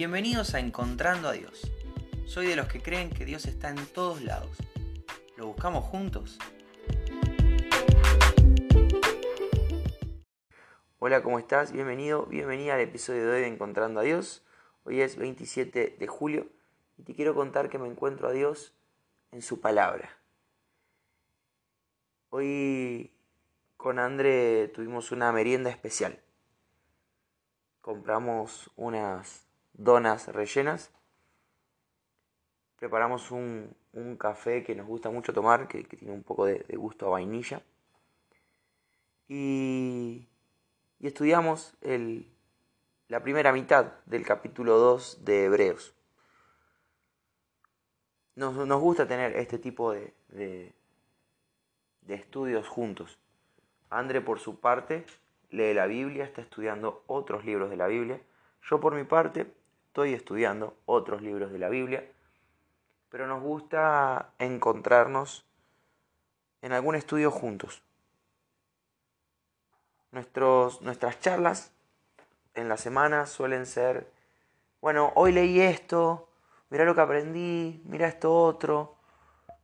Bienvenidos a Encontrando a Dios. Soy de los que creen que Dios está en todos lados. ¿Lo buscamos juntos? Hola, ¿cómo estás? Bienvenido, bienvenida al episodio de hoy de Encontrando a Dios. Hoy es 27 de julio y te quiero contar que me encuentro a Dios en su palabra. Hoy con André tuvimos una merienda especial. Compramos unas donas rellenas. Preparamos un, café que nos gusta mucho tomar, que, tiene un poco de, gusto a vainilla. Y, estudiamos la primera mitad del capítulo 2 de Hebreos. Nos, gusta tener este tipo de, de, de estudios juntos. André, por su parte, lee la Biblia, está estudiando otros libros de la Biblia. Yo, por mi parte, estoy estudiando otros libros de la Biblia, pero nos gusta encontrarnos en algún estudio juntos. Nuestros, nuestras charlas en la semana suelen ser, bueno, hoy leí esto, mira lo que aprendí, mira esto otro,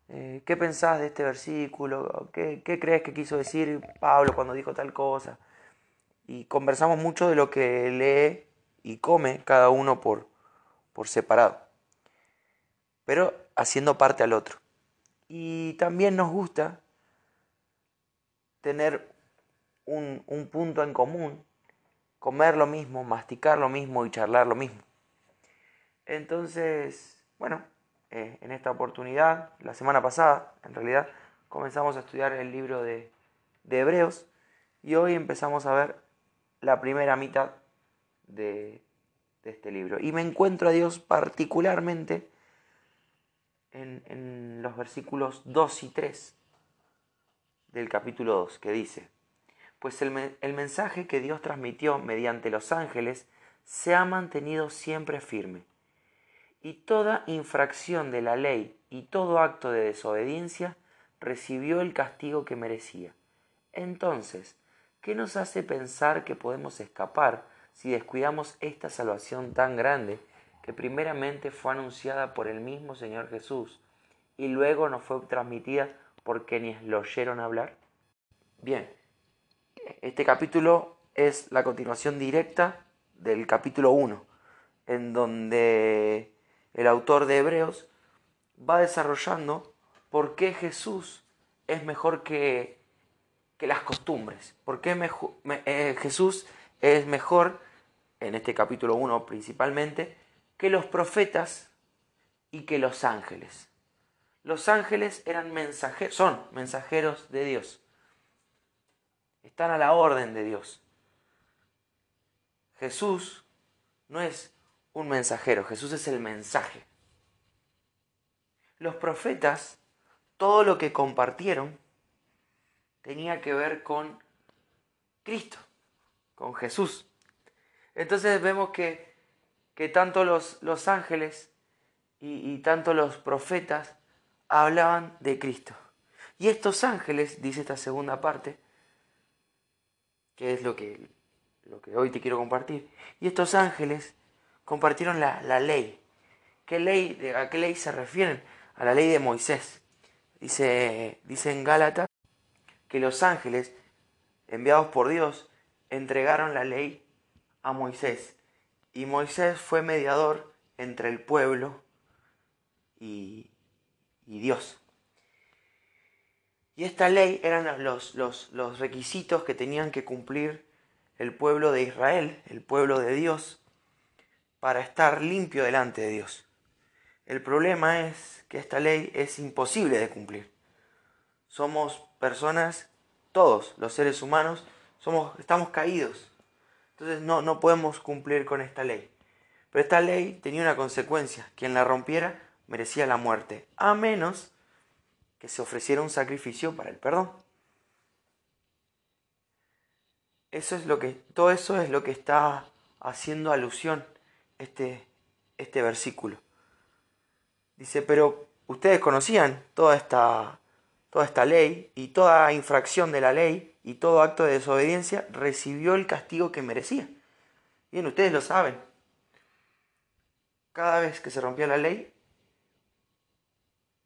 eh, ¿qué pensás de este versículo? ¿Qué, ¿Qué crees que quiso decir Pablo cuando dijo tal cosa? Y conversamos mucho de lo que lee y come cada uno por, por separado, pero haciendo parte al otro. Y también nos gusta tener un, un punto en común, comer lo mismo, masticar lo mismo y charlar lo mismo. Entonces, bueno, eh, en esta oportunidad, la semana pasada, en realidad, comenzamos a estudiar el libro de, de Hebreos y hoy empezamos a ver la primera mitad de, este libro. Y me encuentro a Dios particularmente en, los versículos 2 y 3 del capítulo 2, que dice, pues el, el mensaje que Dios transmitió mediante los ángeles se ha mantenido siempre firme, y toda infracción de la ley y todo acto de desobediencia recibió el castigo que merecía. Entonces, ¿Qué nos hace pensar que podemos escapar si descuidamos esta salvación tan grande que primeramente fue anunciada por el mismo Señor Jesús y luego nos fue transmitida por quienes lo oyeron hablar? Bien, este capítulo es la continuación directa del capítulo 1, en donde el autor de Hebreos va desarrollando por qué Jesús es mejor que que las costumbres. ¿Por qué eh, Jesús es mejor, en este capítulo 1 principalmente, que los profetas y que los ángeles? Los ángeles eran son mensajeros de Dios. Están a la orden de Dios. Jesús no es un mensajero, Jesús es el mensaje. Los profetas, todo lo que compartieron, tenía que ver con Cristo, con Jesús. Entonces vemos que, tanto los, ángeles y, tanto los profetas hablaban de Cristo. Y estos ángeles, dice esta segunda parte, que es lo que, lo que hoy te quiero compartir, y estos ángeles compartieron la, la ley. ¿Qué ley, ¿A qué ley se refieren? A la ley de Moisés. Dice, dice en Gálatas que los ángeles, enviados por Dios, entregaron la ley a Moisés. Y Moisés fue mediador entre el pueblo y, Dios. Y esta ley eran los, los, requisitos que tenían que cumplir el pueblo de Israel, el pueblo de Dios, para estar limpio delante de Dios. El problema es que esta ley es imposible de cumplir. Somos personas, todos los seres humanos, estamos caídos. Entonces no, no podemos cumplir con esta ley. Pero esta ley tenía una consecuencia. Quien la rompiera merecía la muerte, a menos que se ofreciera un sacrificio para el perdón. Eso es lo que, todo eso es lo que está haciendo alusión este, este versículo. Dice, pero ustedes conocían toda esta toda esta ley y toda infracción de la ley y todo acto de desobediencia recibió el castigo que merecía. Bien, ustedes lo saben. cada vez que se rompía la ley,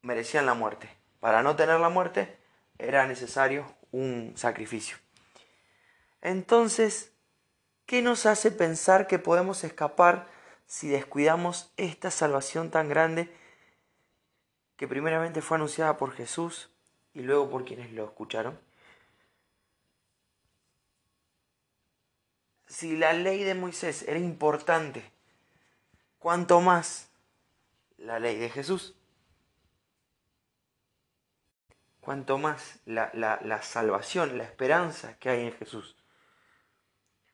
merecían la muerte. Para no tener la muerte era necesario un sacrificio. Entonces, ¿qué nos hace pensar que podemos escapar si descuidamos esta salvación tan grande que primeramente fue anunciada por Jesús y luego por quienes lo escucharon? Si la ley de Moisés era importante, ¿cuánto más la ley de Jesús? cuanto más la, la, salvación, la esperanza que hay en Jesús.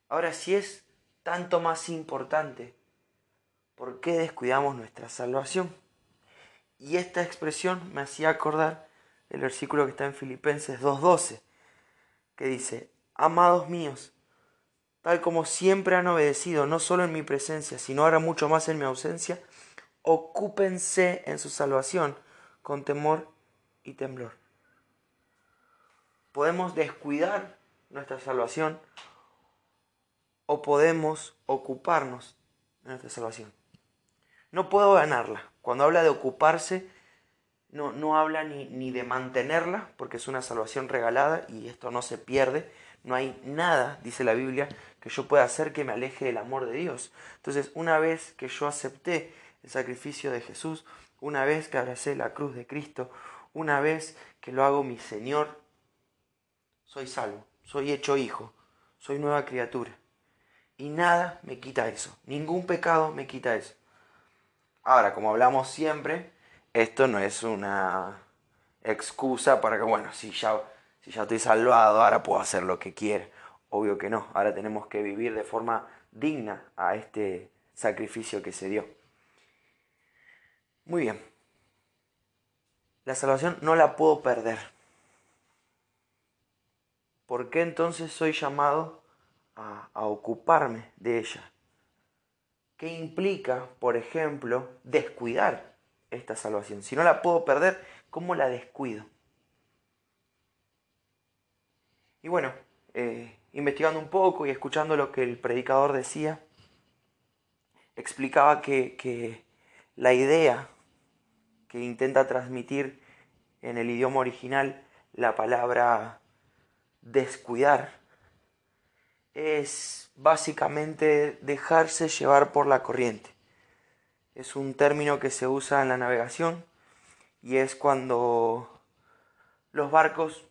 Ahora, si es tanto más importante, ¿por qué descuidamos nuestra salvación? Y esta expresión me hacía acordar el versículo que está en Filipenses 2.12, que dice, Amados míos, tal como siempre han obedecido, no solo en mi presencia, sino ahora mucho más en mi ausencia, ocúpense en su salvación con temor y temblor podemos descuidar nuestra salvación o podemos ocuparnos de nuestra salvación. No puedo ganarla. Cuando habla de ocuparse, no, no habla ni, ni, de mantenerla, porque es una salvación regalada y esto no se pierde. No hay nada, dice la Biblia, que yo pueda hacer que me aleje del amor de Dios. Entonces, una vez que yo acepté el sacrificio de Jesús, una vez que abracé la cruz de Cristo, una vez que lo hago mi Señor soy salvo, soy hecho hijo, soy nueva criatura. Y nada me quita eso, ningún pecado me quita eso. Ahora, como hablamos siempre, esto no es una excusa para que, bueno, si ya, si ya estoy salvado, ahora puedo hacer lo que quiera. Obvio que no, ahora tenemos que vivir de forma digna a este sacrificio que se dio. Muy bien. La salvación no la puedo perder. ¿por qué entonces soy llamado a, ocuparme de ella? ¿Qué implica, por ejemplo, descuidar esta salvación? Si no la puedo perder, ¿cómo la descuido? Y bueno, eh, investigando un poco y escuchando lo que el predicador decía, explicaba que, que la idea que intenta transmitir en el idioma original la palabra descuidar es básicamente dejarse llevar por la corriente. Es un término que se usa en la navegación y es cuando los barcos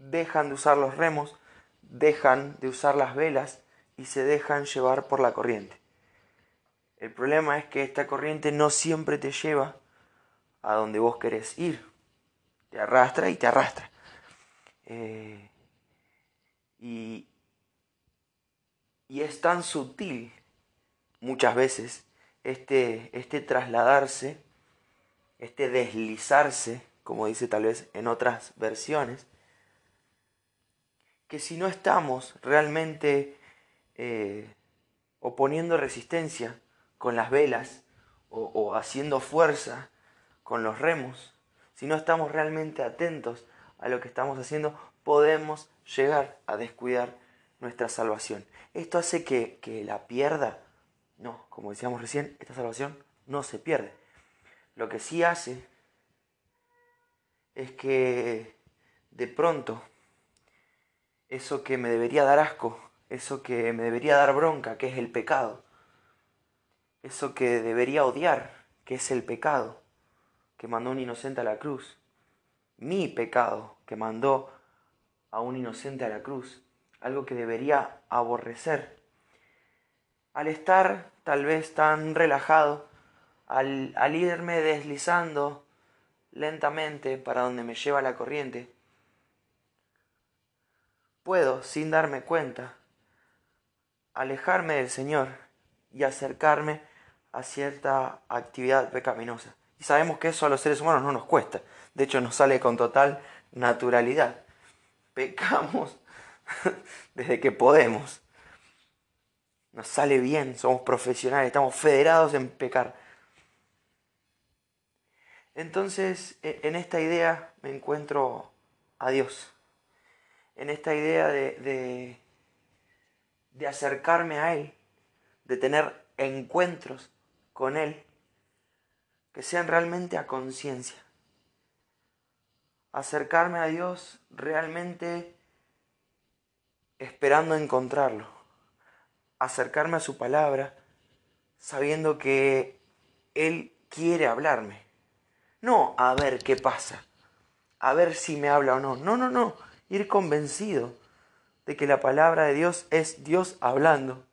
dejan de usar los remos, dejan de usar las velas y se dejan llevar por la corriente. El problema es que esta corriente no siempre te lleva a donde vos querés ir. Te arrastra y te arrastra. Eh, y, y es tan sutil muchas veces este, este trasladarse, este deslizarse, como dice tal vez en otras versiones, que si no estamos realmente eh, oponiendo resistencia con las velas o, o haciendo fuerza con los remos, si no estamos realmente atentos a lo que estamos haciendo, podemos llegar a descuidar nuestra salvación. ¿Esto hace que, la pierda? No, como decíamos recién, esta salvación no se pierde. Lo que sí hace es que de pronto eso que me debería dar asco, eso que me debería dar bronca, que es el pecado, eso que debería odiar, que es el pecado, que mandó un inocente a la cruz, mi pecado, que mandó a un inocente a la cruz, algo que debería aborrecer. Al estar tal vez tan relajado, al, al irme deslizando lentamente para donde me lleva la corriente, puedo, sin darme cuenta, alejarme del Señor y acercarme a cierta actividad pecaminosa. Y sabemos que eso a los seres humanos no nos cuesta, de hecho nos sale con total naturalidad pecamos desde que podemos. Nos sale bien, somos profesionales, estamos federados en pecar. Entonces, e, en esta idea me encuentro a Dios. En esta idea de, de, de acercarme a Él, de tener encuentros con Él que sean realmente a conciencia. Acercarme a Dios realmente esperando encontrarlo. Acercarme a su palabra sabiendo que Él quiere hablarme. No a ver qué pasa, a ver si me habla o no. No, no, no. Ir convencido de que la palabra de Dios es Dios hablando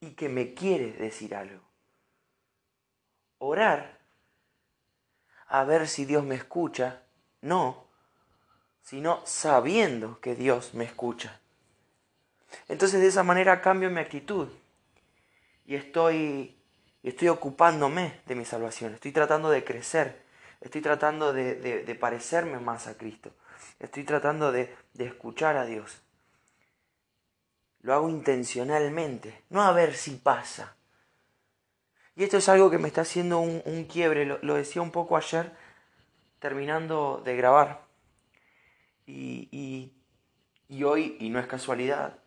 y que me quiere decir algo. Orar a ver si Dios me escucha, no, sino sabiendo que Dios me escucha. Entonces de esa manera cambio mi actitud y estoy, estoy ocupándome de mi salvación, estoy tratando de crecer, estoy tratando de, de, parecerme más a Cristo, estoy tratando de, de, escuchar a Dios. Lo hago intencionalmente, no a ver si pasa, y esto es algo que me está haciendo un, quiebre, lo, decía un poco ayer terminando de grabar. Y, y hoy, y no es casualidad,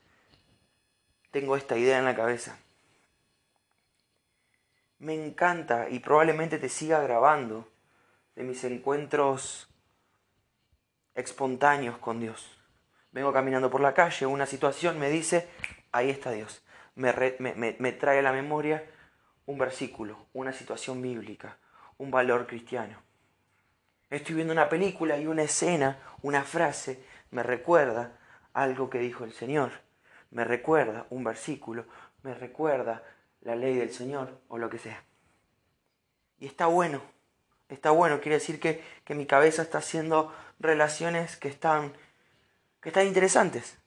tengo esta idea en la cabeza. Me encanta y probablemente te siga grabando de mis encuentros espontáneos con Dios. Vengo caminando por la calle, una situación me dice, ahí está Dios. Me, me, me trae a la memoria un versículo, una situación bíblica, un valor cristiano. Estoy viendo una película y una escena, una frase, me recuerda algo que dijo el Señor, me recuerda un versículo, me recuerda la ley del Señor o lo que sea. Y está bueno, está bueno, quiere decir que, que mi cabeza está haciendo relaciones que están, que están interesantes,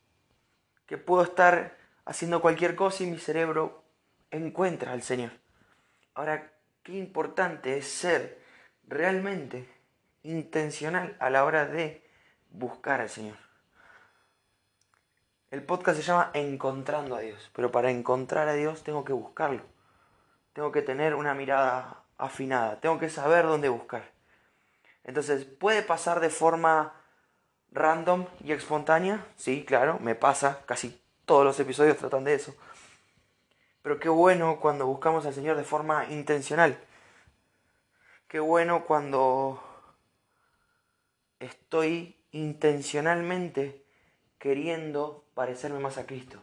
que puedo estar haciendo cualquier cosa y mi cerebro encuentra al Señor. Ahora, qué importante es ser realmente intencional a la hora de buscar al Señor. El podcast se llama Encontrando a Dios, pero para encontrar a Dios tengo que buscarlo. Tengo que tener una mirada afinada, tengo que saber dónde buscar. Entonces, ¿puede pasar de forma random y espontánea? Sí, claro, me pasa, casi todos los episodios tratan de eso. Pero qué bueno cuando buscamos al Señor de forma intencional. Qué bueno cuando estoy intencionalmente queriendo parecerme más a Cristo.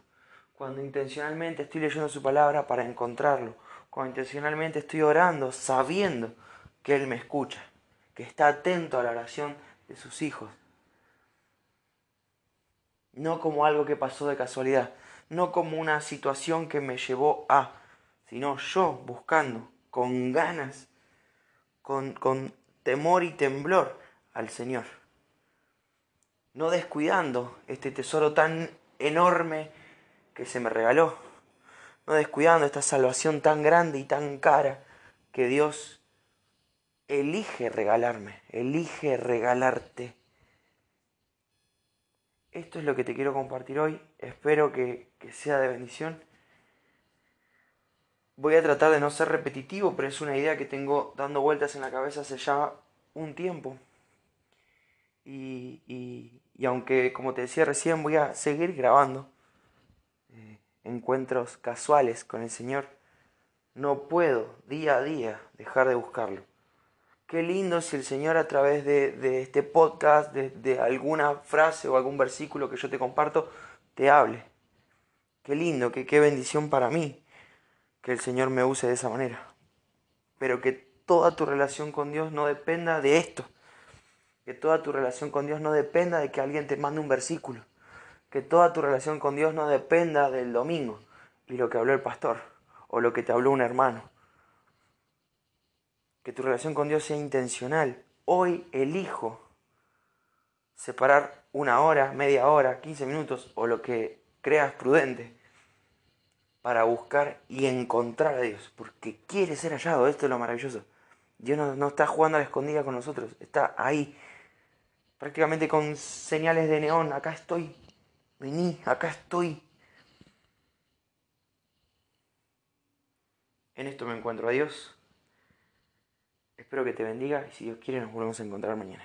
Cuando intencionalmente estoy leyendo su palabra para encontrarlo. Cuando intencionalmente estoy orando sabiendo que Él me escucha. Que está atento a la oración de sus hijos. No como algo que pasó de casualidad no como una situación que me llevó a, sino yo buscando con ganas, con, con temor y temblor al Señor. No descuidando este tesoro tan enorme que se me regaló. No descuidando esta salvación tan grande y tan cara que Dios elige regalarme, elige regalarte. Esto es lo que te quiero compartir hoy. Espero que, sea de bendición. Voy a tratar de no ser repetitivo, pero es una idea que tengo dando vueltas en la cabeza hace ya un tiempo. Y, aunque, como te decía recién, voy a seguir grabando encuentros casuales con el Señor, no puedo día a día dejar de buscarlo. Qué lindo si el Señor a través de, este podcast, de, alguna frase o algún versículo que yo te comparto, te hable. Qué lindo, qué bendición para mí que el Señor me use de esa manera. Pero que toda tu relación con Dios no dependa de esto. Que toda tu relación con Dios no dependa de que alguien te mande un versículo. Que toda tu relación con Dios no dependa del domingo y lo que habló el pastor o lo que te habló un hermano que tu relación con Dios sea intencional. Hoy elijo separar una hora, media hora, 15 minutos o lo que creas prudente para buscar y encontrar a Dios, porque quiere ser hallado, esto es lo maravilloso. Dios no, no está jugando a la escondida con nosotros, está ahí, prácticamente con señales de neón, acá estoy, vení, acá estoy. En esto me encuentro a Dios Espero que te bendiga y si Dios quiere nos volvemos a encontrar mañana.